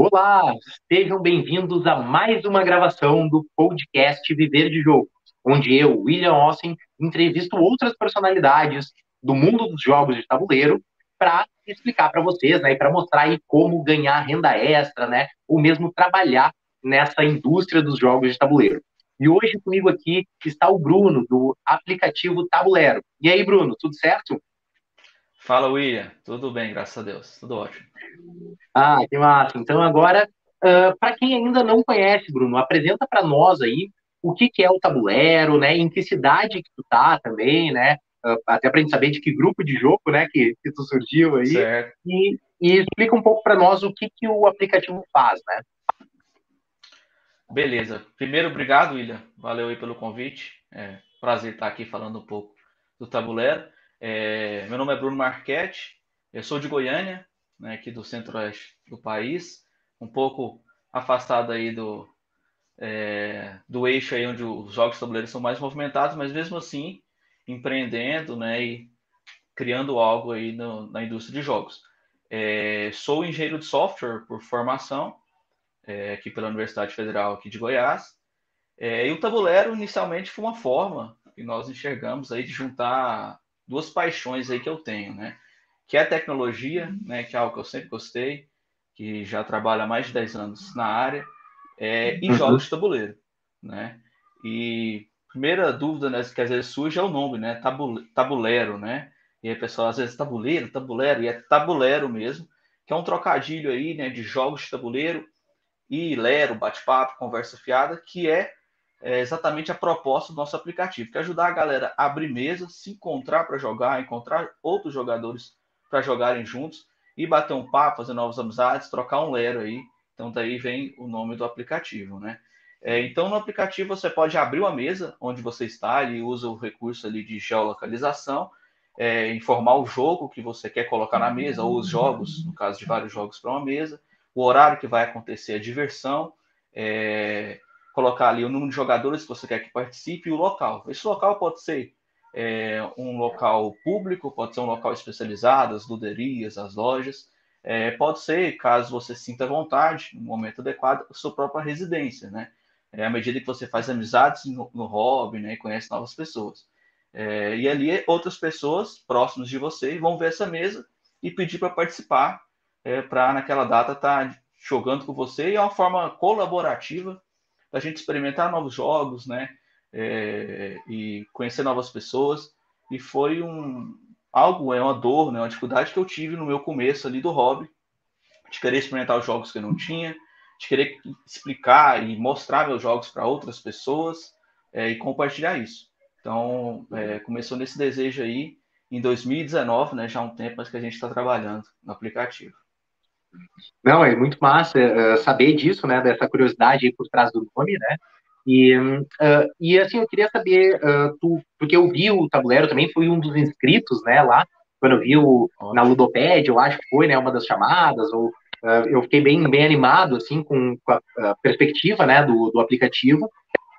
Olá, sejam bem-vindos a mais uma gravação do podcast Viver de Jogo, onde eu, William Ossen, entrevisto outras personalidades do mundo dos jogos de tabuleiro para explicar para vocês, né, e para mostrar aí como ganhar renda extra, né, ou mesmo trabalhar nessa indústria dos jogos de tabuleiro. E hoje comigo aqui está o Bruno, do aplicativo Tabuleiro. E aí, Bruno, tudo certo? Fala, William. Tudo bem, graças a Deus. Tudo ótimo. Ah, que massa. Então, agora, uh, para quem ainda não conhece, Bruno, apresenta para nós aí o que, que é o tabuleiro, né? Em que cidade que tu tá também, né? Uh, até para a gente saber de que grupo de jogo, né, que, que tu surgiu aí. Certo. E, e explica um pouco para nós o que, que o aplicativo faz, né? Beleza. Primeiro, obrigado, William. Valeu aí pelo convite. É prazer estar aqui falando um pouco do tabuleiro. É, meu nome é Bruno Marchetti, eu sou de Goiânia, né, aqui do centro-oeste do país, um pouco afastado aí do, é, do eixo aí onde os jogos de tabuleiro são mais movimentados, mas mesmo assim empreendendo né, e criando algo aí no, na indústria de jogos. É, sou engenheiro de software por formação, é, aqui pela Universidade Federal aqui de Goiás, é, e o tabuleiro inicialmente foi uma forma que nós enxergamos aí de juntar duas paixões aí que eu tenho, né? Que é a tecnologia, né? Que é algo que eu sempre gostei, que já trabalho há mais de 10 anos na área, é, e uhum. jogos de tabuleiro, né? E primeira dúvida né, que às vezes surge é o nome, né? Tabuleiro, né? E aí, pessoal, às vezes tabuleiro, tabuleiro, e é tabuleiro mesmo, que é um trocadilho aí, né, de jogos de tabuleiro e lero, bate-papo, conversa fiada, que é é exatamente a proposta do nosso aplicativo, que é ajudar a galera a abrir mesa, se encontrar para jogar, encontrar outros jogadores para jogarem juntos e bater um papo, fazer novas amizades, trocar um lero aí. Então daí vem o nome do aplicativo, né? É, então no aplicativo você pode abrir uma mesa onde você está, ele usa o recurso ali de geolocalização, é, informar o jogo que você quer colocar na mesa, ou os jogos, no caso de vários jogos para uma mesa, o horário que vai acontecer a diversão, é, colocar ali o número de jogadores que você quer que participe e o local. Esse local pode ser é, um local público, pode ser um local especializado, as luderias, as lojas. É, pode ser, caso você sinta vontade, no momento adequado, a sua própria residência, né? É, à medida que você faz amizades no, no hobby, né, conhece novas pessoas. É, e ali outras pessoas próximas de você vão ver essa mesa e pedir para participar, é, para naquela data estar tá jogando com você e é uma forma colaborativa da gente experimentar novos jogos, né? É, e conhecer novas pessoas. E foi um algo, é uma dor, né? Uma dificuldade que eu tive no meu começo ali do hobby, de querer experimentar os jogos que eu não tinha, de querer explicar e mostrar meus jogos para outras pessoas é, e compartilhar isso. Então, é, começou nesse desejo aí em 2019, né? Já há um tempo, mas que a gente está trabalhando no aplicativo. Não, é muito massa uh, saber disso, né? Dessa curiosidade aí por trás do nome, né? E, uh, e assim, eu queria saber, uh, tu, porque eu vi o tabuleiro também, fui um dos inscritos, né, lá, quando eu vi o, na Ludopédia, eu acho que foi, né, uma das chamadas, ou eu fiquei bem, bem animado, assim, com, com a, a, perspectiva, né, do, do aplicativo,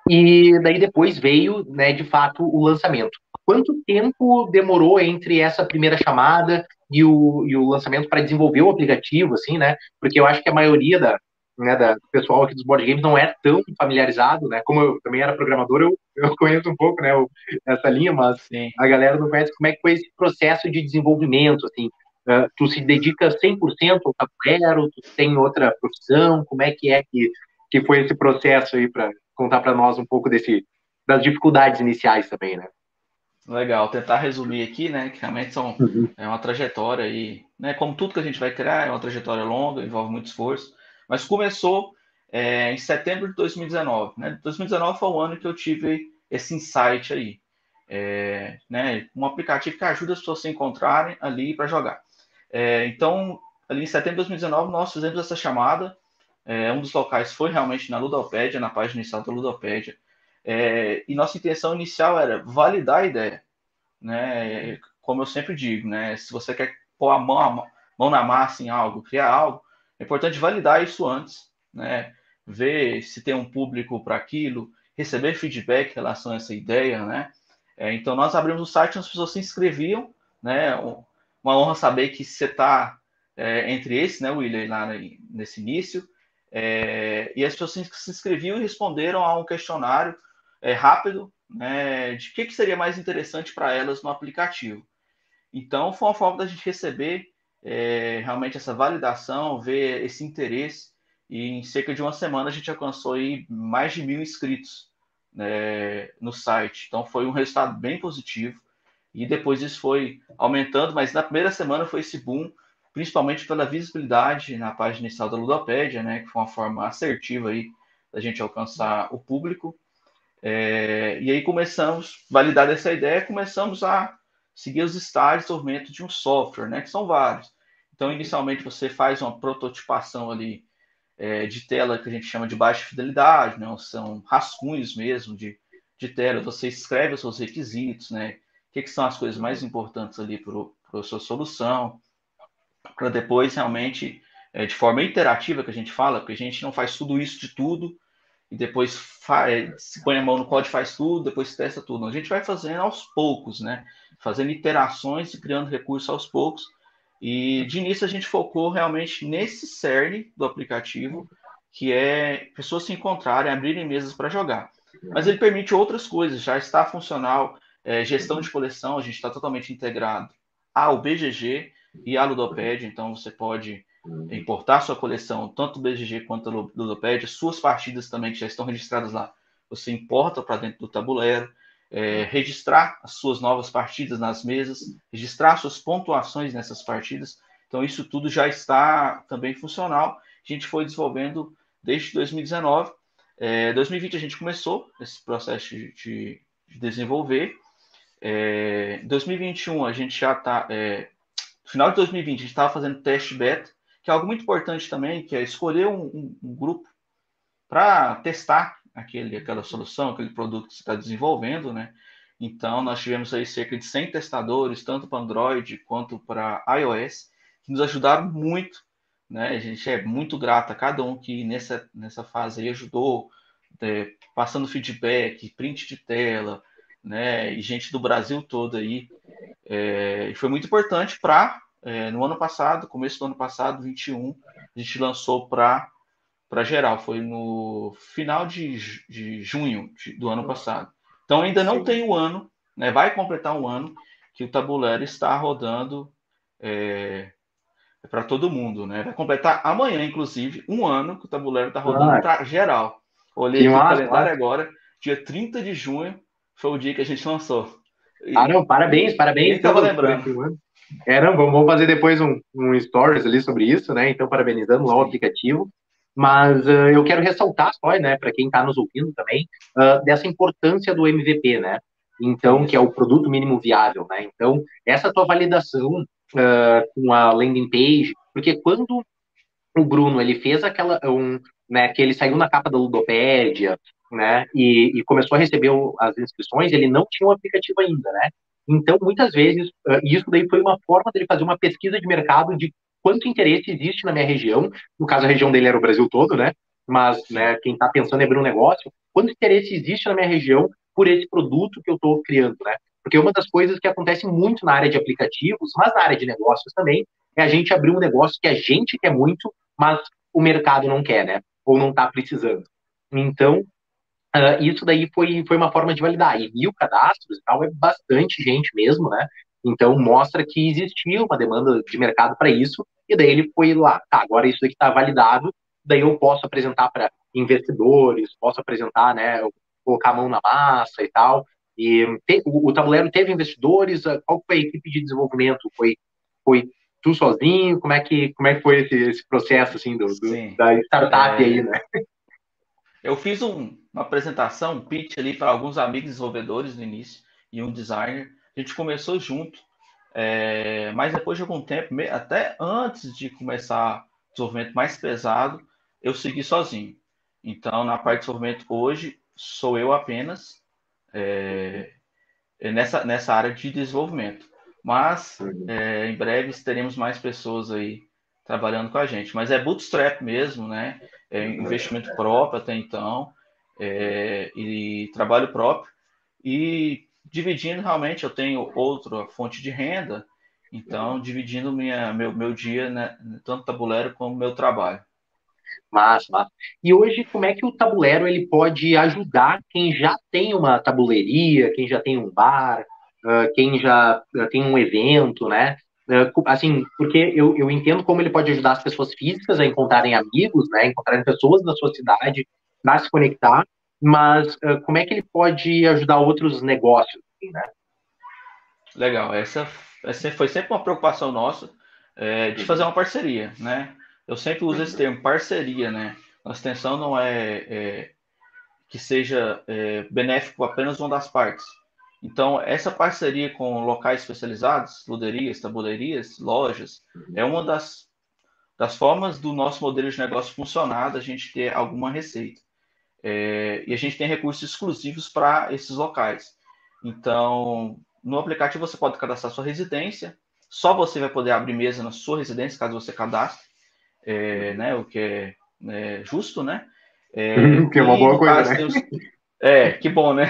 e daí depois veio, né, de fato, o lançamento. Quanto tempo demorou entre essa primeira chamada e o, e o lançamento para desenvolver o aplicativo, assim, né? Porque eu acho que a maioria da, né, da, do pessoal aqui dos board games não é tão familiarizado, né? Como eu também era programador, eu, eu conheço um pouco, né, essa linha, mas Sim. a galera não conhece como é que foi esse processo de desenvolvimento, assim. Uh, tu se dedica 100% ao tabuleiro, tu tem outra profissão, como é que é que, que foi esse processo aí para contar para nós um pouco desse das dificuldades iniciais também, né? Legal, tentar resumir aqui, né? Que realmente são, uhum. é uma trajetória e, né? Como tudo que a gente vai criar, é uma trajetória longa, envolve muito esforço. Mas começou é, em setembro de 2019, né? 2019 foi o ano que eu tive esse insight aí, é, né? Um aplicativo que ajuda as pessoas a se encontrarem ali para jogar. É, então, ali em setembro de 2019 nós fizemos essa chamada. É, um dos locais foi realmente na Ludopédia, na página inicial da Ludopédia é, e nossa intenção inicial era validar a ideia, né? Como eu sempre digo, né? Se você quer pôr a mão, a mão na massa em algo, criar algo, é importante validar isso antes, né? Ver se tem um público para aquilo, receber feedback em relação a essa ideia, né? É, então nós abrimos o site, as pessoas se inscreviam, né? Uma honra saber que você está é, entre esses, né, William, lá nesse início, é, e as pessoas se inscreviam e responderam a um questionário é, rápido né, de o que, que seria mais interessante para elas no aplicativo. Então, foi uma forma da gente receber é, realmente essa validação, ver esse interesse, e em cerca de uma semana a gente alcançou aí mais de mil inscritos né, no site. Então, foi um resultado bem positivo, e depois isso foi aumentando, mas na primeira semana foi esse boom, principalmente pela visibilidade na página inicial da Ludopédia, né, que foi uma forma assertiva aí da gente alcançar o público. É, e aí começamos, validar essa ideia, começamos a seguir os estágios de desenvolvimento de um software, né, que são vários. Então, inicialmente, você faz uma prototipação ali é, de tela que a gente chama de baixa fidelidade, né, são rascunhos mesmo de, de tela, você escreve os seus requisitos, né, o que, que são as coisas mais importantes ali para a sua solução, para depois realmente, é, de forma interativa que a gente fala, porque a gente não faz tudo isso de tudo, e depois faz, se põe a mão no código faz tudo, depois testa tudo. A gente vai fazendo aos poucos, né? Fazendo iterações e criando recursos aos poucos. E de início a gente focou realmente nesse cerne do aplicativo, que é pessoas se encontrarem, abrirem mesas para jogar. Mas ele permite outras coisas, já está funcional, é, gestão de coleção, a gente está totalmente integrado ao BGG e à Ludopad, então você pode importar sua coleção, tanto do BGG quanto do Ludopad, suas partidas também que já estão registradas lá, você importa para dentro do tabuleiro, é, registrar as suas novas partidas nas mesas, registrar suas pontuações nessas partidas. Então, isso tudo já está também funcional. A gente foi desenvolvendo desde 2019. É, 2020 a gente começou esse processo de, de, de desenvolver. É, 2021 a gente já está. É, final de 2020 a gente estava fazendo teste beta que é algo muito importante também, que é escolher um, um, um grupo para testar aquele, aquela solução, aquele produto que você está desenvolvendo, né? Então, nós tivemos aí cerca de 100 testadores, tanto para Android quanto para iOS, que nos ajudaram muito, né? A gente é muito grato a cada um que nessa, nessa fase aí ajudou, é, passando feedback, print de tela, né? E gente do Brasil todo aí. É, foi muito importante para é, no ano passado, começo do ano passado, 21, a gente lançou para para geral, foi no final de, de junho de, do ano passado. Então ainda não Sim. tem um ano, né, vai completar um ano que o tabuleiro está rodando é, para todo mundo, né? Vai completar amanhã, inclusive, um ano que o tabuleiro está rodando ah, para geral. Olhei no calendário agora, dia 30 de junho foi o dia que a gente lançou. ah, não, parabéns, parabéns. Estava lembrando. É, não, vamos fazer depois um, um stories ali sobre isso, né? Então, parabenizando lá o aplicativo. Mas uh, eu quero ressaltar só, né, para quem está nos ouvindo também, uh, dessa importância do MVP, né? Então, que é o produto mínimo viável, né? Então, essa tua validação uh, com a landing page, porque quando o Bruno ele fez aquela, um, né, que ele saiu na capa da Ludopédia, né, e, e começou a receber as inscrições, ele não tinha o um aplicativo ainda, né? Então, muitas vezes, uh, isso daí foi uma forma dele fazer uma pesquisa de mercado de quanto interesse existe na minha região. No caso, a região dele era o Brasil todo, né? Mas né, quem está pensando em abrir um negócio, quanto interesse existe na minha região por esse produto que eu estou criando, né? Porque uma das coisas que acontece muito na área de aplicativos, mas na área de negócios também, é a gente abrir um negócio que a gente quer muito, mas o mercado não quer, né? Ou não está precisando. Então, Uh, isso daí foi, foi uma forma de validar. E mil cadastros e tal é bastante gente mesmo, né? Então mostra que existia uma demanda de mercado para isso, e daí ele foi lá, tá, agora isso aqui está validado, daí eu posso apresentar para investidores, posso apresentar, né, colocar a mão na massa e tal. E te, o, o, tabuleiro teve investidores, ah, qual foi a equipe de desenvolvimento? Foi, foi tu sozinho? Como é que, como é que foi esse, esse processo assim do, do da startup é... aí, né? Eu fiz um, uma apresentação, um pitch ali para alguns amigos desenvolvedores no início e um designer. A gente começou junto, é, mas depois de algum tempo, até antes de começar o desenvolvimento mais pesado, eu segui sozinho. Então, na parte de desenvolvimento hoje, sou eu apenas é, nessa, nessa área de desenvolvimento. Mas é, em breve teremos mais pessoas aí trabalhando com a gente. Mas é bootstrap mesmo, né? É investimento próprio até então é, e trabalho próprio. E dividindo, realmente, eu tenho outra fonte de renda Então, dividindo minha, meu, meu dia, né, tanto tabuleiro como meu trabalho. Massa, massa. E hoje, como é que o tabuleiro ele pode ajudar quem já tem uma tabuleiria, quem já tem um bar, uh, quem já tem um evento, né? Uh, assim, porque eu, eu entendo como ele pode ajudar as pessoas físicas a encontrarem amigos, né? Encontrarem pessoas da sua cidade para se conectar, mas uh, como é que ele pode ajudar outros negócios, né? Legal, essa, essa foi sempre uma preocupação nossa é, de fazer uma parceria, né? Eu sempre uso esse termo, parceria, né? Nossa intenção não é, é que seja é, benéfico apenas uma das partes. Então, essa parceria com locais especializados, luderias, tabulerias, lojas, é uma das, das formas do nosso modelo de negócio funcionar, da gente ter alguma receita. É, e a gente tem recursos exclusivos para esses locais. Então, no aplicativo você pode cadastrar sua residência, só você vai poder abrir mesa na sua residência, caso você cadastre é, né, o que é, é justo, né? É, que é uma boa coisa, né? Os... É, que bom, né?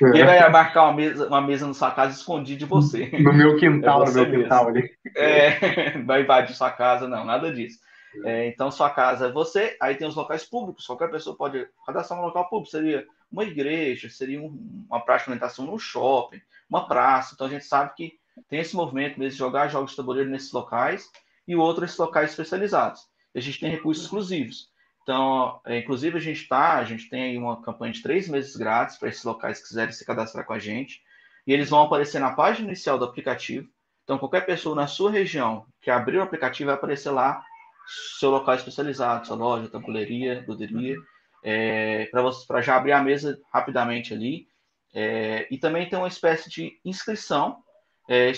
É. Ele vai marcar uma mesa, uma mesa na sua casa escondida de você. No meu quintal, é no meu mesmo. quintal ali. É, vai invadir sua casa, não, nada disso. É, então, sua casa é você, aí tem os locais públicos, qualquer pessoa pode cadastrar um local público, seria uma igreja, seria um, uma praça de alimentação num shopping, uma praça. Então, a gente sabe que tem esse movimento mesmo de jogar jogos de tabuleiro nesses locais e outros locais especializados. A gente tem recursos exclusivos. Então, é, inclusive, a gente está, a gente tem aí uma campanha de três meses grátis para esses locais que quiserem se cadastrar com a gente. E eles vão aparecer na página inicial do aplicativo. Então, qualquer pessoa na sua região que abrir o aplicativo vai aparecer lá seu local especializado, sua loja, tabuleiria, luderia, é, para já abrir a mesa rapidamente ali. É, e também tem uma espécie de inscrição é,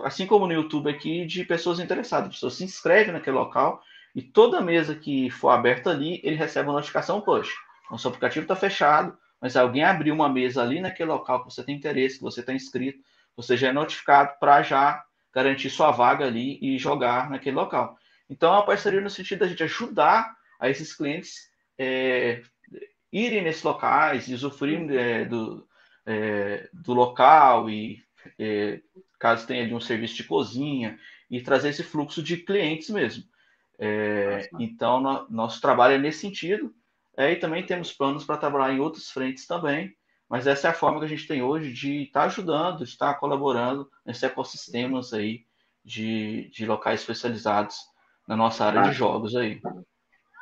assim como no YouTube aqui, de pessoas interessadas. pessoas se inscrevem naquele local e toda mesa que for aberta ali, ele recebe uma notificação push. Então, seu aplicativo está fechado, mas alguém abriu uma mesa ali naquele local que você tem interesse, que você está inscrito, você já é notificado para já garantir sua vaga ali e jogar naquele local. Então, é uma parceria no sentido da gente ajudar a esses clientes é, irem nesses locais usufruírem é, do, é, do local e é, caso tenha ali um serviço de cozinha, e trazer esse fluxo de clientes mesmo. É, então, no, nosso trabalho é nesse sentido, é, e também temos planos para trabalhar em outras frentes também, mas essa é a forma que a gente tem hoje de estar tá ajudando, de estar colaborando nesses ecossistemas aí de, de locais especializados na nossa área de jogos aí.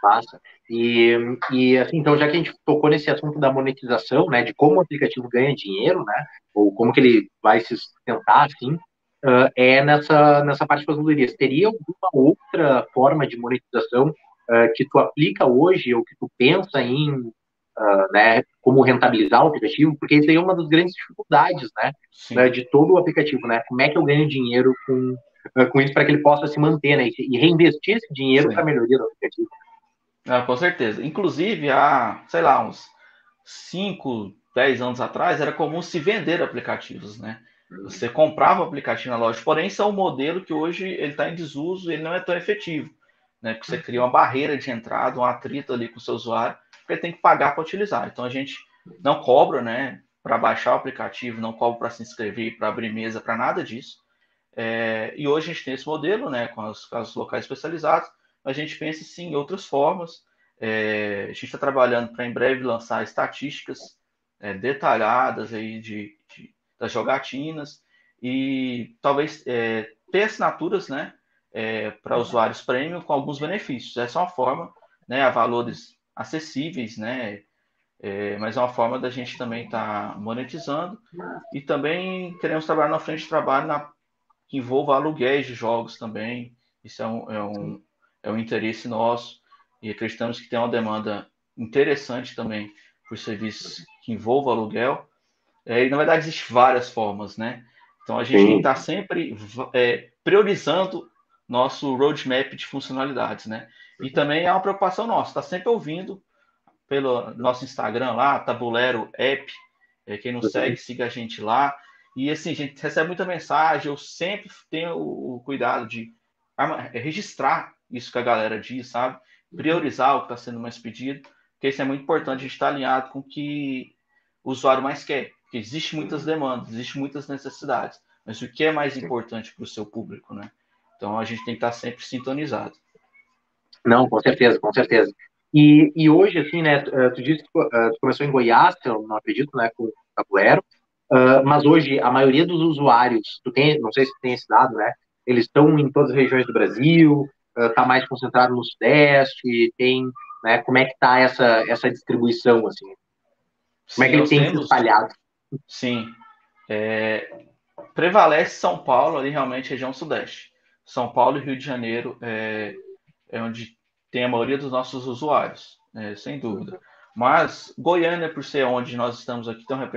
Passa. E, e assim, então, já que a gente tocou nesse assunto da monetização, né, de como o aplicativo ganha dinheiro, né, ou como que ele vai se sustentar, assim, uh, é nessa, nessa parte das loterias. Teria alguma outra forma de monetização uh, que tu aplica hoje, ou que tu pensa em, uh, né, como rentabilizar o aplicativo? Porque isso aí é uma das grandes dificuldades, né, né, de todo o aplicativo, né, como é que eu ganho dinheiro com, com isso para que ele possa se manter, né, e reinvestir esse dinheiro para a melhoria do aplicativo. Ah, com certeza. Inclusive, há, sei lá, uns 5, 10 anos atrás, era comum se vender aplicativos, né? Você comprava o aplicativo na loja, porém, isso é um modelo que hoje ele está em desuso e ele não é tão efetivo, né? Porque você cria uma barreira de entrada, um atrito ali com o seu usuário, porque ele tem que pagar para utilizar. Então, a gente não cobra, né? Para baixar o aplicativo, não cobra para se inscrever, para abrir mesa, para nada disso. É, e hoje a gente tem esse modelo, né? Com os, com os locais especializados, a gente pensa sim em outras formas. É, a gente está trabalhando para em breve lançar estatísticas é, detalhadas aí de, das jogatinas e talvez é, ter assinaturas né, é, para usuários premium com alguns benefícios. Essa é uma forma, né, a valores acessíveis, né, é, mas é uma forma da gente também estar tá monetizando e também queremos trabalhar na frente de trabalho na, que envolva aluguéis de jogos também. Isso é um, é um, é um interesse nosso e acreditamos que tem uma demanda interessante também por serviços que envolvam aluguel. É, e na verdade existem várias formas, né? Então a gente está sempre é, priorizando nosso roadmap de funcionalidades, né? E também é uma preocupação nossa, está sempre ouvindo pelo nosso Instagram lá, Tabulero App. É, quem não segue, siga a gente lá. E assim, a gente recebe muita mensagem, eu sempre tenho o cuidado de registrar isso que a galera diz, sabe? Priorizar o que está sendo mais pedido, porque isso é muito importante, a gente estar tá alinhado com o que o usuário mais quer, porque existe muitas demandas, existe muitas necessidades. mas o que é mais importante para o seu público, né? Então a gente tem que estar sempre sintonizado. Não, com certeza, com certeza. E, e hoje, assim, né, eh, tu disse que eh, tu começou em Goiás, eu não acredito, né, com o Tabuero, uh, mas hoje a maioria dos usuários, tu tem, não sei se tu tem esse dado, né, eles estão em todas as regiões do Brasil, está uh, mais concentrado no Sudeste, tem, né, como é que está essa, essa distribuição, assim? Como Sim, é que ele tem temos... se espalhado? Sim, é, prevalece São Paulo, ali realmente região Sudeste. São Paulo e Rio de Janeiro é, é onde tem a maioria dos nossos usuários, é, sem dúvida. Mas Goiânia, por ser onde nós estamos aqui, tem uma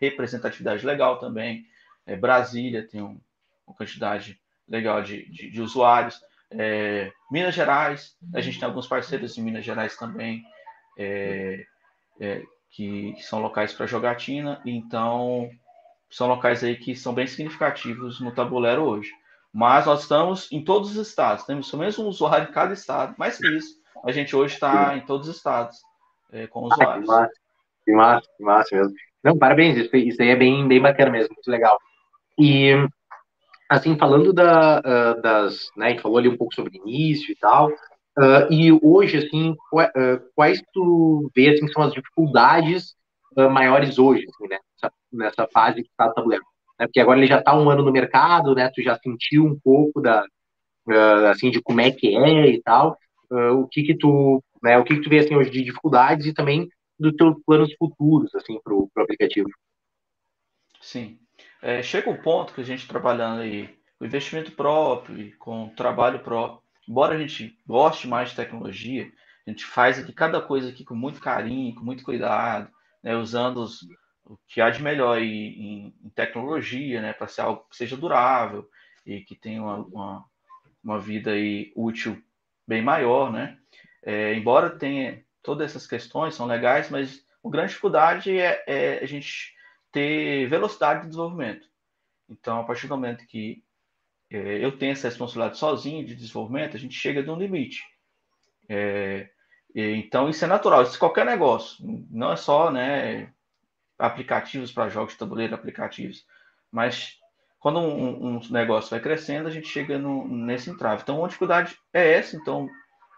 representatividade legal também. É, Brasília tem um, uma quantidade legal de, de, de usuários. É, Minas Gerais, a gente tem alguns parceiros em Minas Gerais também, é, é que, são locais para jogatina, então são locais aí que são bem significativos no tabuleiro hoje. Mas nós estamos em todos os estados, temos pelo menos um usuário em cada estado. Mais que isso, a gente hoje está em todos os estados é, com usuários. Ah, que massa, que massa, mesmo. Não, parabéns, isso, isso aí é bem, bem bacana mesmo, muito legal. E, assim, falando da, uh, das, né, a gente falou ali um pouco sobre início e tal, uh, e hoje, assim, uh, quais tu vê, assim, são as dificuldades maiores hoje, assim, né, nessa, nessa fase que está o tabuleiro? né? Porque agora ele já está um ano no mercado, né? Tu já sentiu um pouco da, uh, assim, de como é que é e tal. Uh, o que que tu, né? O que que tu vê assim hoje de dificuldades e também dos teus planos futuros, assim, para o aplicativo? Sim. É, chega um ponto que a gente trabalhando aí com investimento próprio, com trabalho próprio, embora a gente goste mais de tecnologia, a gente faz aqui cada coisa aqui com muito carinho, com muito cuidado, né, usando os, o que há de melhor em, em tecnologia, né, para ser algo que seja durável e que tenha uma, uma, uma vida aí útil bem maior, né? É, embora tenha todas essas questões são legais, mas a grande dificuldade é, é, a gente ter velocidade de desenvolvimento. Então, a partir do momento que é, eu tenho essa responsabilidade sozinho de desenvolvimento, a gente chega de um limite. É, então, isso é natural. Isso é qualquer negócio. Não é só né, aplicativos para jogos de tabuleiro, aplicativos. Mas quando um, um, negócio vai crescendo, a gente chega no, nesse entrave. Então, uma dificuldade é essa. Então,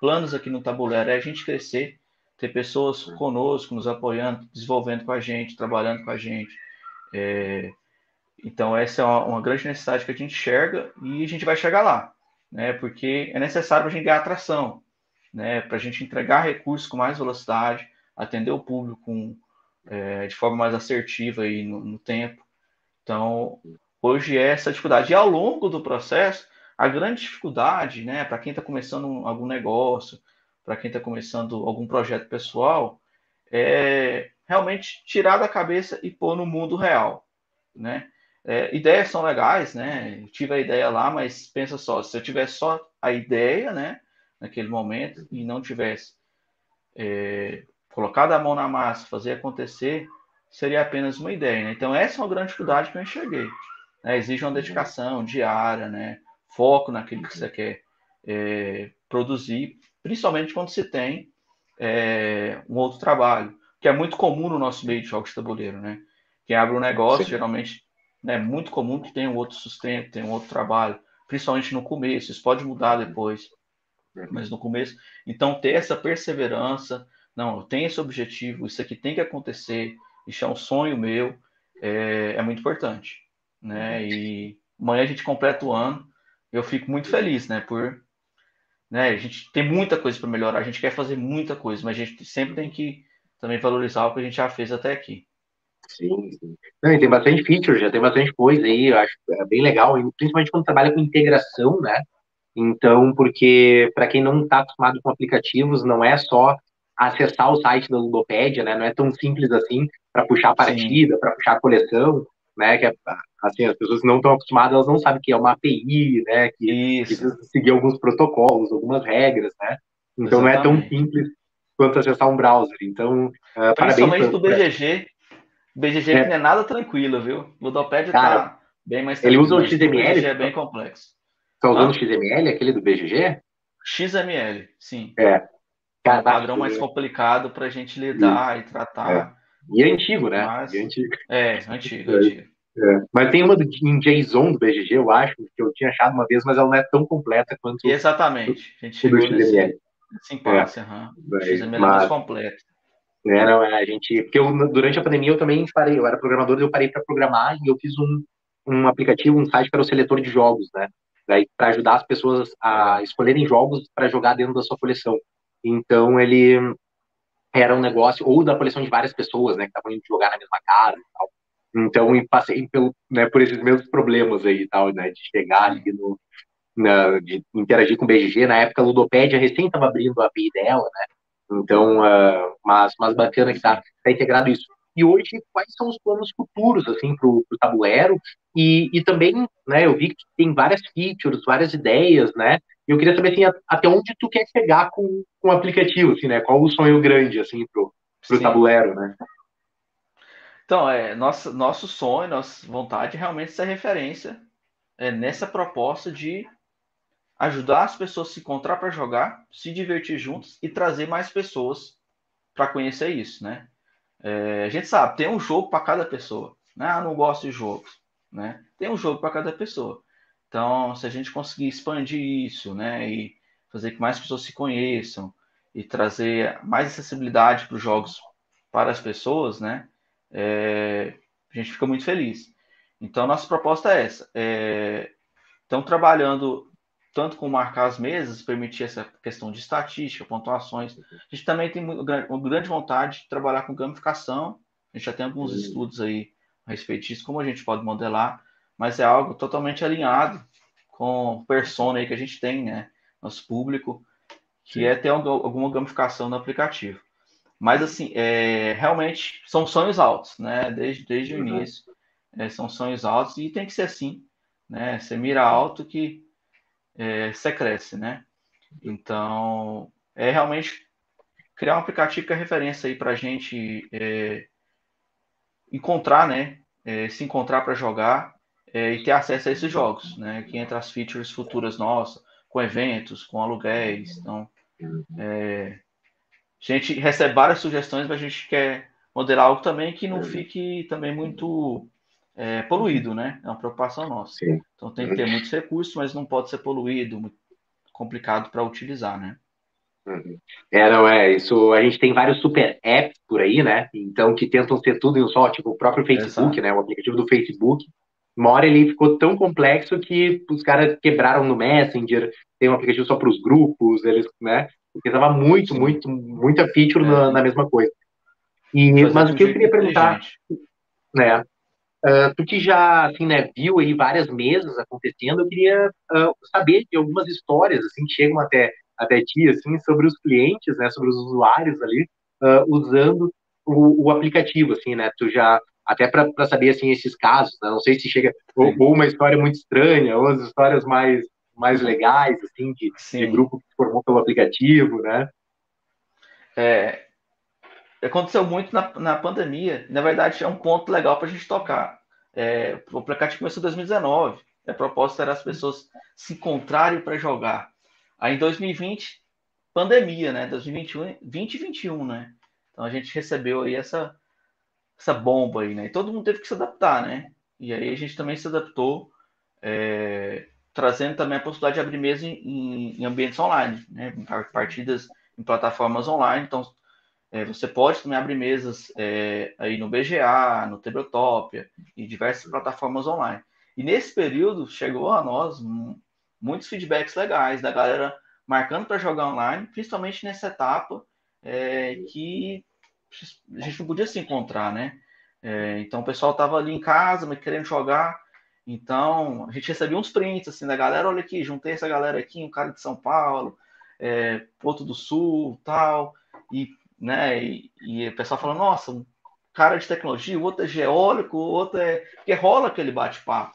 planos aqui no tabuleiro é a gente crescer, ter pessoas conosco, nos apoiando, desenvolvendo com a gente, trabalhando com a gente. É, então, essa é uma, uma, grande necessidade que a gente enxerga e a gente vai chegar lá, né? Porque é necessário a gente ganhar atração, né? Para a gente entregar recursos com mais velocidade, atender o público com é, de forma mais assertiva aí no, no, tempo. Então, hoje é essa dificuldade. E ao longo do processo, a grande dificuldade, né, para quem está começando algum negócio, para quem está começando algum projeto pessoal, é realmente tirar da cabeça e pôr no mundo real, né? É, ideias são legais, né? Eu tive a ideia lá, mas pensa só, se eu tivesse só a ideia, né, naquele momento e não tivesse é, colocar a mão na massa, fazer acontecer, seria apenas uma ideia. Né? Então, essa é uma grande dificuldade que eu enxerguei. Né? Exige uma dedicação diária, né? foco naquilo que você quer é, produzir, principalmente quando você tem é, um outro trabalho, que é muito comum no nosso meio de jogos de tabuleiro. Né? Quem abre um negócio, Sim. geralmente, né, é muito comum que tenha um outro sustento, tenha um outro trabalho, principalmente no começo. Isso pode mudar depois, mas no começo. Então, ter essa perseverança, não, eu tenho esse objetivo, isso aqui tem que acontecer, isso é um sonho meu, é, é muito importante, né? E amanhã a gente completa o ano, eu fico muito feliz, né? Por, né? A gente tem muita coisa para melhorar, a gente quer fazer muita coisa, mas a gente sempre tem que também valorizar o que a gente já fez até aqui. Sim, sim. Não, tem bastante feature, já tem bastante coisa aí, eu acho é bem legal, principalmente quando trabalha com integração, né? Então, porque para quem não está acostumado com aplicativos, não é só acessar o site da Ludopédia, né? Não é tão simples assim para puxar a partida, para puxar a coleção, né? Que é, assim, as pessoas não estão acostumadas, elas não sabem que é uma API, né? Que, que precisa seguir alguns protocolos, algumas regras, né? Então Exatamente. não é tão simples quanto acessar um browser. Então, uh, Principalmente do BGG. BGG é. que não é nada tranquilo, viu? Ludopédia tá bem mais tranquilo. Ele usa o XML? O BGG é bem complexo. Tá usando o XML, aquele do BGG? XML, sim. É. Cara, um padrão mais complicado para a gente lidar e tratar. É. E é antigo, né? Mas... E é antigo. É, antigo, antigo. É. Mas tem uma do, em JSON do BGG, eu acho, que eu tinha achado uma vez, mas ela não é tão completa quanto. Exatamente. A gente chegou o nesse, nesse impasse, é. uhum. mas, XML é mais completo. É, não, é, a gente. Porque eu, durante a pandemia eu também parei, eu era programador, eu parei para programar e eu fiz um, um aplicativo, um site para o seletor de jogos, né? Para ajudar as pessoas a escolherem jogos para jogar dentro da sua coleção. Então ele era um negócio, ou da coleção de várias pessoas, né? Que estavam indo jogar na mesma casa e tal. Então, eu passei pelo, né, por esses mesmos problemas aí e tal, né? De chegar ali no. Na, de interagir com o BGG. Na época, a Ludopédia recém estava abrindo a API dela, né? Então, uh, mas, mas bacana que está tá integrado isso. E hoje, quais são os planos futuros, assim, para o tabuleiro? E, e também, né, eu vi que tem várias features, várias ideias, né? E eu queria saber, assim, até onde tu quer chegar com, com o aplicativo, assim, né? Qual o sonho grande, assim, pro, pro tabuleiro, né? Então, é, nosso, nosso sonho, nossa vontade é realmente ser referência é, nessa proposta de ajudar as pessoas a se encontrar para jogar, se divertir juntos e trazer mais pessoas para conhecer isso, né? É, a gente sabe, tem um jogo para cada pessoa. Né? Ah, não gosto de jogos. Né? Tem um jogo para cada pessoa. Então, se a gente conseguir expandir isso, né, e fazer que mais pessoas se conheçam e trazer mais acessibilidade para os jogos para as pessoas, né, é, a gente fica muito feliz. Então, nossa proposta é essa. É, trabalhando tanto com marcar as mesas, permitir essa questão de estatística, pontuações. A gente também tem uma grande vontade de trabalhar com gamificação. A gente já tem alguns estudos aí a respeito disso, como a gente pode modelar, mas é algo totalmente alinhado com o persona aí que a gente tem, né? Nosso público, que é ter alguma gamificação no aplicativo. Mas, assim, é, realmente são sonhos altos, né? Desde, desde uhum. o início. É, são sonhos altos e tem que ser assim, né? Você mira alto que é, você cresce, né? Então, é realmente criar um aplicativo que é referência aí para a gente é, encontrar, né? É, se encontrar para jogar é, e ter acesso a esses jogos, né? Que entra as features futuras nossas, com eventos, com aluguéis. Então, é, a gente recebe várias sugestões, mas a gente quer modelar algo também que não fique também muito é, poluído, né? É uma preocupação nossa. Sim. Então tem que ter muitos recursos, mas não pode ser poluído, muito complicado para utilizar, né? Uhum. É, não é, isso, a gente tem vários super apps por aí, né, então que tentam ser tudo em um só, tipo o próprio Facebook, Exato. né, o aplicativo do Facebook, uma hora ele ficou tão complexo que os caras quebraram no Messenger, tem um aplicativo só para os grupos, eles, né, porque tava muito, muito, muita feature é. na, na, mesma coisa. E, mas o que eu queria perguntar, né, Uh, tu que já assim, né, viu aí várias mesas acontecendo, eu queria uh, saber de algumas histórias assim que chegam até até ti assim sobre os clientes, né, sobre os usuários ali uh, usando o, o, aplicativo, assim, né? Tu já até para saber assim esses casos, né? não sei se chega ou, ou, uma história muito estranha ou as histórias mais mais legais assim de, de grupo que se formou pelo aplicativo, né? É, aconteceu muito na, na pandemia. Na verdade, é um ponto legal para a gente tocar. É, o aplicativo começou em 2019. A proposta era as pessoas se encontrarem para jogar. Aí em 2020, pandemia, né? 2021, 2021, né? Então a gente recebeu aí essa, essa bomba aí, né? E todo mundo teve que se adaptar, né? E aí a gente também se adaptou, é, trazendo também a possibilidade de abrir mesa em, em ambientes online, né? Partidas em plataformas online. Então é, você pode também abrir mesas é, aí no BGA, no Tabletopia e diversas plataformas online. E nesse período chegou a nós muitos feedbacks legais da galera marcando para jogar online, principalmente nessa etapa é, que a gente não podia se encontrar, né? É, então o pessoal estava ali em casa, mas querendo jogar. Então a gente recebia uns prints assim da galera, olha aqui, juntei essa galera aqui, um cara de São Paulo, é, outro do Sul, tal, e né? E, e o pessoal fala, nossa, um cara de tecnologia, o outro é geólogo, o outro é. Porque rola aquele bate-papo.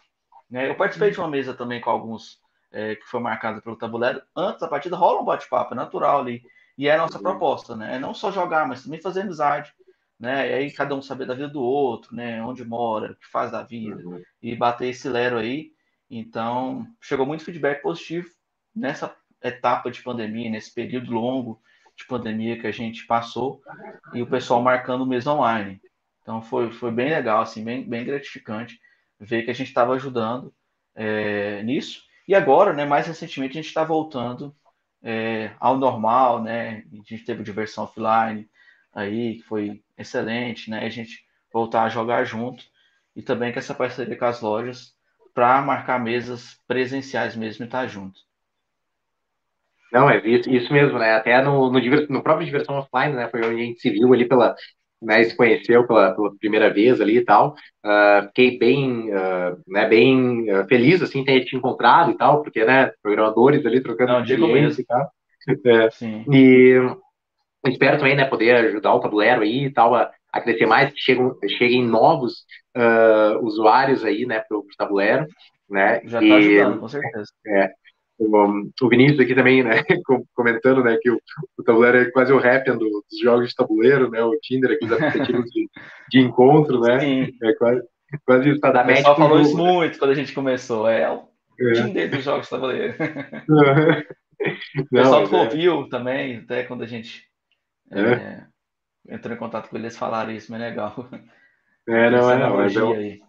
Né? Eu participei de uma mesa também com alguns é, que foi marcada pelo tabuleiro. Antes da partida rola um bate-papo, é natural ali. E é a nossa proposta, né? É não só jogar, mas também fazer amizade. Né? E aí cada um saber da vida do outro, né? Onde mora, o que faz da vida. E bater esse lero aí. Então, chegou muito feedback positivo nessa etapa de pandemia, nesse período longo de pandemia que a gente passou e o pessoal marcando o mês online. Então foi, foi bem legal, assim, bem, bem gratificante ver que a gente estava ajudando é, nisso. E agora, né, mais recentemente, a gente está voltando é, ao normal, né? A gente teve diversão offline aí, que foi excelente, né? A gente voltar a jogar junto e também com essa parceria com as lojas para marcar mesas presenciais mesmo e estar tá junto. Não, é isso, isso mesmo, né? Até no, no, no, próprio Diversão Offline, né? Foi onde a gente se viu ali pela, né, se conheceu pela, pela primeira vez ali e tal. Uh, fiquei bem, uh, né, bem uh, feliz, assim, ter te encontrado e tal, porque, né, programadores ali trocando Não, mesmo. e tal. É, Sim. E espero também, né, poder ajudar o tabuleiro aí e tal a, a crescer mais, que cheguem, cheguem novos usuários aí, né, pro, pro tabuleiro, né. Já tá e, tá ajudando, com certeza. É, o, Vinícius aqui também, né, comentando, né, que o, o tabuleiro é quase o rap do, dos jogos de tabuleiro, né, o Tinder aqui, os aplicativos de, de encontro, né, Sim. é quase, quase isso, tá da O pessoal falou isso muito quando a gente começou, é o é. Tinder dos jogos de tabuleiro. o pessoal do é. também, até quando a gente é. é. entrou em contato com eles, falaram isso, mas é legal. É, não, é, não, mas eu, aí.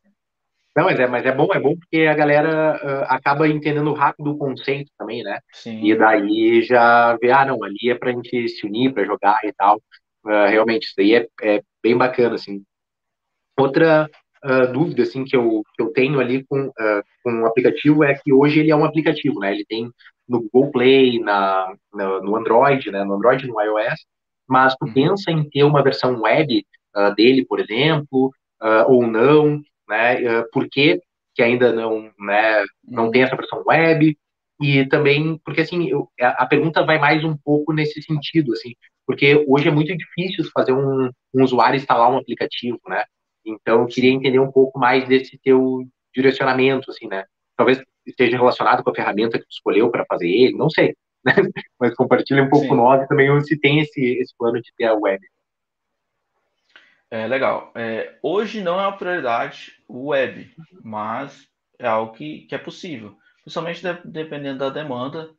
Não, mas é, mas é bom, é bom porque a galera uh, acaba entendendo rápido o conceito também, né? Sim. E daí já vê, ah, não, ali é pra gente se unir, pra jogar e tal. Uh, realmente, isso daí é, é bem bacana, assim. Outra uh, dúvida, assim, que eu, que eu tenho ali com, com o aplicativo é que hoje ele é um aplicativo, né? Ele tem no Google Play, na, no, no Android, né? No Android no iOS, mas tu uhum. pensa em ter uma versão web dele, por exemplo, ou não, né? Eh, por que, que ainda não, né, não tem essa versão web? E também, porque assim, eu, a pergunta vai mais um pouco nesse sentido, assim, porque hoje é muito difícil fazer um, um usuário instalar um aplicativo, né? Então, eu queria entender um pouco mais desse teu direcionamento, assim, né? Talvez esteja relacionado com a ferramenta que tu escolheu para fazer ele, não sei, né? Mas compartilha um pouco com nós também se tem esse, esse plano de ter a web. É legal. É, hoje não é uma prioridade o web, mas é algo que, que é possível, principalmente de, dependendo da demanda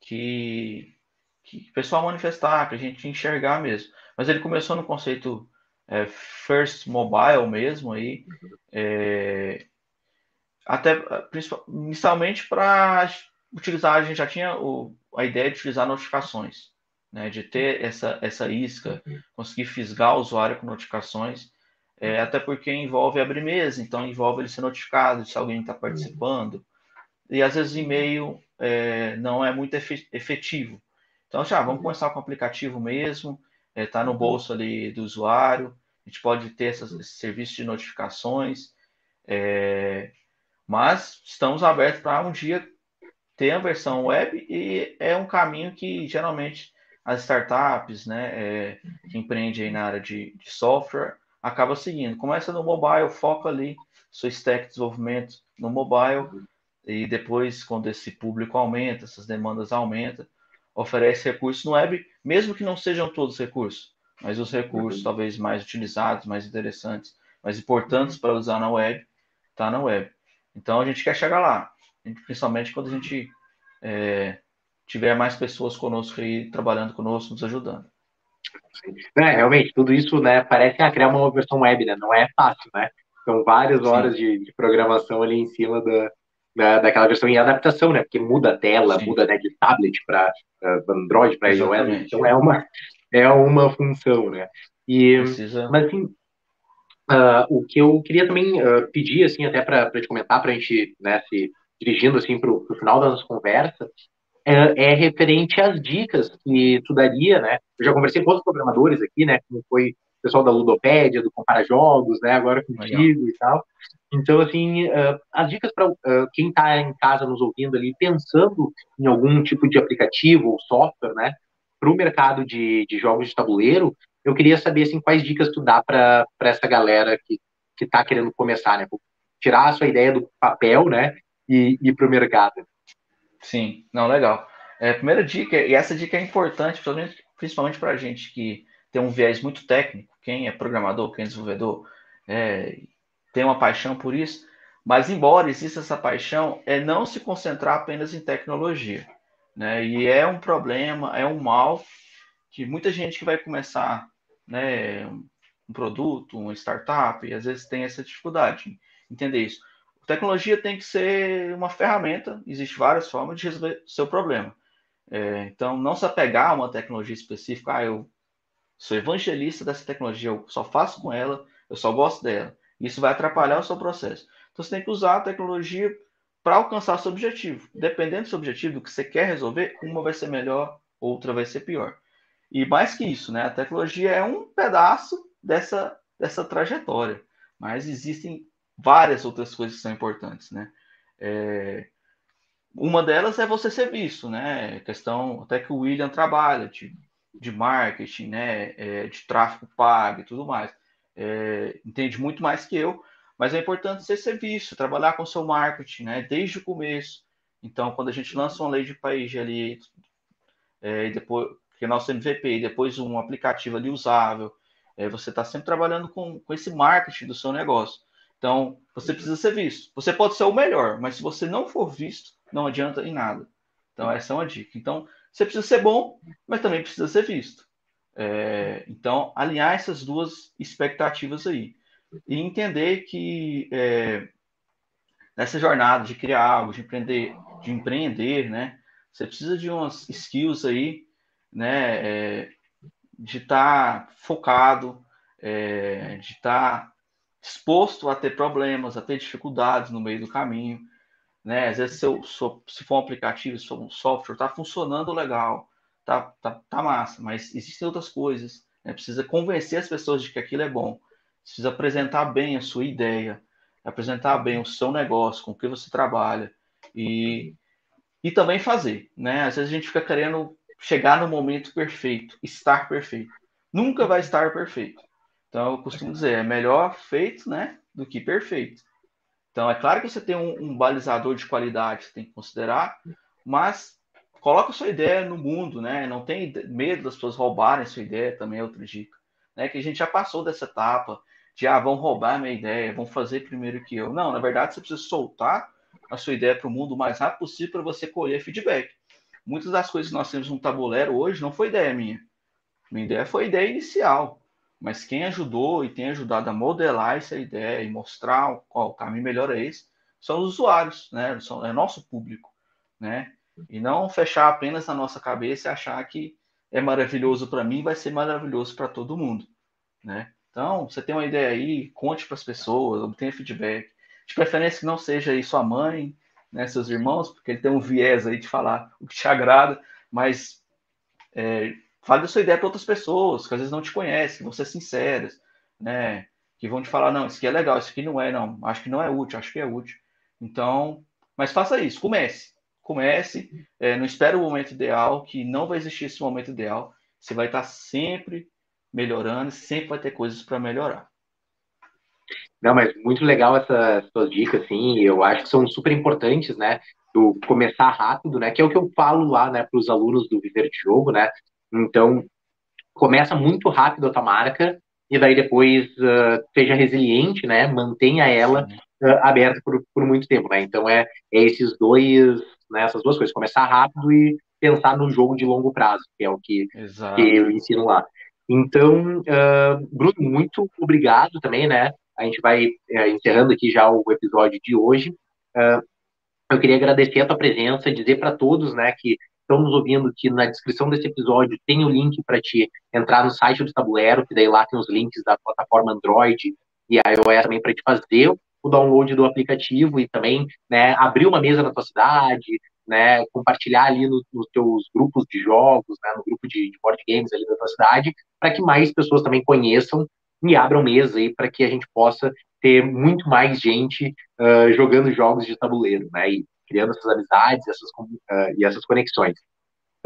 que, que o pessoal manifestar, que a gente enxergar mesmo. Mas ele começou no conceito é, first mobile mesmo aí, é, até inicialmente para utilizar, a gente já tinha o, a ideia de utilizar notificações né, de ter essa, essa isca, uhum. conseguir fisgar o usuário com notificações, é, até porque envolve abrir mesa, então envolve ele ser notificado se alguém está participando, e às vezes e-mail é, não é muito efetivo. Então, já vamos uhum. começar com o aplicativo mesmo, está é, tá no uhum. bolso ali do usuário, a gente pode ter essas, esse serviço de notificações, é, mas estamos abertos para um dia ter a versão web e é um caminho que geralmente as startups, né, é, que empreende aí na área de, de, software, acaba seguindo. Começa no mobile, foca ali seu stack de desenvolvimento no mobile, e depois, quando esse público aumenta, essas demandas aumentam, oferece recursos no web, mesmo que não sejam todos recursos, mas os recursos talvez mais utilizados, mais interessantes, mais importantes para usar na web, tá na web. Então a gente quer chegar lá, principalmente quando a gente é, tiver mais pessoas conosco aí, trabalhando conosco, nos ajudando. É, realmente, tudo isso, né, parece ah, criar uma versão web, né, não é fácil, né, são várias horas de, de, programação ali em cima da, da, daquela versão e adaptação, né, porque muda a tela, Sim. muda, né, de tablet para uh, Android, para iOS, então é uma, é uma função, né, e, Precisa... mas assim, uh, o que eu queria também uh, pedir, assim, até para te comentar, para a gente, né, se dirigindo, assim, para o final da nossa conversa, é, é, referente às dicas que tu daria, né? Eu já conversei com outros programadores aqui, né? Como foi o pessoal da Ludopédia, do Compara Jogos, né? Agora contigo Legal. e tal. Então, assim, uh, as dicas para uh, quem está em casa nos ouvindo ali, pensando em algum tipo de aplicativo ou software, né? Para o mercado de, de jogos de tabuleiro, eu queria saber, assim, quais dicas tu dá para essa galera que que está querendo começar, né? Tirar a sua ideia do papel, né? E ir para o mercado. Sim, não, legal. É, primeira dica, e essa dica é importante, principalmente para a gente que tem um viés muito técnico, quem é programador, quem é desenvolvedor, é, tem uma paixão por isso, mas embora exista essa paixão, é não se concentrar apenas em tecnologia. Né? E é um problema, é um mal que muita gente que vai começar né, um produto, uma startup, às vezes tem essa dificuldade entender isso. Tecnologia tem que ser uma ferramenta, existe várias formas de resolver seu problema. É, então, não se apegar a uma tecnologia específica, ah, eu sou evangelista dessa tecnologia, eu só faço com ela, eu só gosto dela. Isso vai atrapalhar o seu processo. Então, você tem que usar a tecnologia para alcançar seu objetivo. Dependendo do seu objetivo, do que você quer resolver, uma vai ser melhor, outra vai ser pior. E mais que isso, né? A tecnologia é um pedaço dessa, dessa trajetória, mas existem várias outras coisas que são importantes, né? É, uma delas é você ser visto, né? Questão até que o William trabalha de, de marketing, né? É, de tráfego pago e tudo mais. É, entende muito mais que eu, mas é importante você ser visto, trabalhar com seu marketing, né? Desde o começo. Então, quando a gente lança uma lei de país ali, é, depois que é nosso MVP, depois um aplicativo ali usável, é, você está sempre trabalhando com, com esse marketing do seu negócio. Então, você precisa ser visto. Você pode ser o melhor, mas se você não for visto, não adianta em nada. Então, essa é uma dica. Então, você precisa ser bom, mas também precisa ser visto. É, então, alinhar essas duas expectativas aí. E entender que é, nessa jornada de criar algo, de empreender, de empreender, né? Você precisa de umas skills aí, né? É, de estar tá focado, é, de estar tá exposto a ter problemas, a ter dificuldades no meio do caminho. Né? Às vezes, se, eu, se for um aplicativo, se for um software, está funcionando legal, tá, tá, tá massa, mas existem outras coisas. Né? Precisa convencer as pessoas de que aquilo é bom. Precisa apresentar bem a sua ideia, apresentar bem o seu negócio, com o que você trabalha e, e também fazer. Né? Às vezes a gente fica querendo chegar no momento perfeito, estar perfeito. Nunca vai estar perfeito. Então, eu costumo dizer, é melhor feito né, do que perfeito. Então, é claro que você tem um, um balizador de qualidade você tem que considerar, mas coloca sua ideia no mundo, né? Não tem medo das pessoas roubarem sua ideia, também é outra dica. Né? Que a gente já passou dessa etapa de, ah, vão roubar minha ideia, vão fazer primeiro que eu. Não, na verdade, você precisa soltar a sua ideia para o mundo o mais rápido possível para você colher feedback. Muitas das coisas que nós temos no tabuleiro hoje não foi ideia minha. Minha ideia foi ideia inicial. Mas quem ajudou e tem ajudado a modelar essa ideia e mostrar qual o caminho melhor é esse, são os usuários, né? São, é nosso público, né? E não fechar apenas na nossa cabeça e achar que é maravilhoso para mim, vai ser maravilhoso para todo mundo, né? Então, você tem uma ideia aí, conte para as pessoas, obtenha feedback. De preferência que não seja aí sua mãe, né, seus irmãos, porque ele tem um viés aí de falar o que te agrada, mas é, fale a sua ideia para outras pessoas que às vezes não te conhecem, que vão ser sinceras, né? Que vão te falar, não, isso aqui é legal, isso aqui não é, não, acho que não é útil, acho que é útil. Então, mas faça isso, comece. Comece, é, não espere o momento ideal, que não vai existir esse momento ideal. Você vai estar sempre melhorando, sempre vai ter coisas para melhorar. Não, mas muito legal essas suas dicas, assim, eu acho que são super importantes, né, do começar rápido, né, que é o que eu falo lá, né, para os alunos do Viver de Jogo, né, então, começa muito rápido a tua marca e daí depois uh, seja resiliente, né? Mantenha ela uh, aberta por, por muito tempo, né? Então é, é esses dois, né? Essas duas coisas, começar rápido e pensar no jogo de longo prazo, que é o que, que eu ensino lá. Então, uh, Bruno, muito obrigado também, né? A gente vai uh, encerrando aqui já o episódio de hoje. Uh, eu queria agradecer a tua presença, dizer para todos, né, que estão nos ouvindo que na descrição desse episódio tem o link para te entrar no site do Tabuleiro, que daí lá tem os links da plataforma Android e iOS também para te fazer o download do aplicativo e também né, abrir uma mesa na tua cidade, né, compartilhar ali no, nos teus grupos de jogos, né, no grupo de, de board games ali da tua cidade, para que mais pessoas também conheçam e abram mesa aí para que a gente possa ter muito mais gente uh, jogando jogos de tabuleiro, né, e criando essas amizades essas, uh, e essas conexões.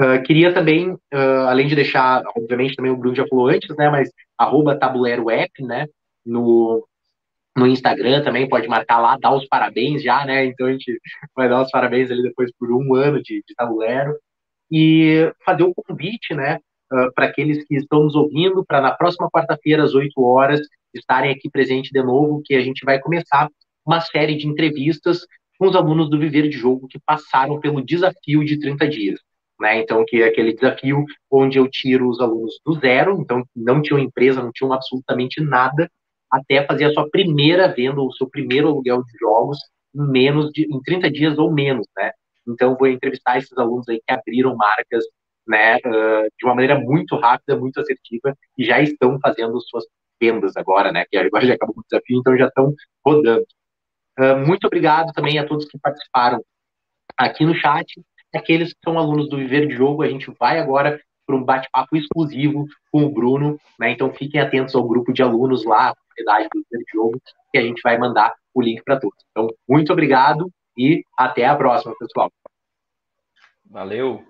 Uh, queria também, uh, além de deixar, obviamente também o Bruno já falou antes, né, mas arroba tabuleiro app, né, no, no Instagram também, pode marcar lá, dar os parabéns já, né, então a gente vai dar os parabéns ali depois por um ano de, de tabuleiro, e fazer um convite, né, uh, para aqueles que estão nos ouvindo, para na próxima quarta-feira, às 8 horas, estarem aqui presentes de novo, que a gente vai começar uma série de entrevistas com os alunos do Viver de Jogo que passaram pelo desafio de 30 dias. Né? Então, que é aquele desafio onde eu tiro os alunos do zero, então não tinham empresa, não tinham absolutamente nada, até fazer a sua primeira venda, o seu primeiro aluguel de jogos, em menos de em 30 dias ou menos, né? Então vou entrevistar esses alunos aí que abriram marcas, né, uh, de uma maneira muito rápida, muito assertiva e já estão fazendo suas vendas agora, né? Que agora já acabou o desafio, então já estão rodando. Uh, muito obrigado também a todos que participaram aqui no chat. Aqueles que são alunos do Viver de Jogo, a gente vai agora para um bate-papo exclusivo com o Bruno, né? Então fiquem atentos ao grupo de alunos lá, a comunidade do Viver de Jogo, que a gente vai mandar o link para todos. Então, muito obrigado e até a próxima, pessoal. Valeu!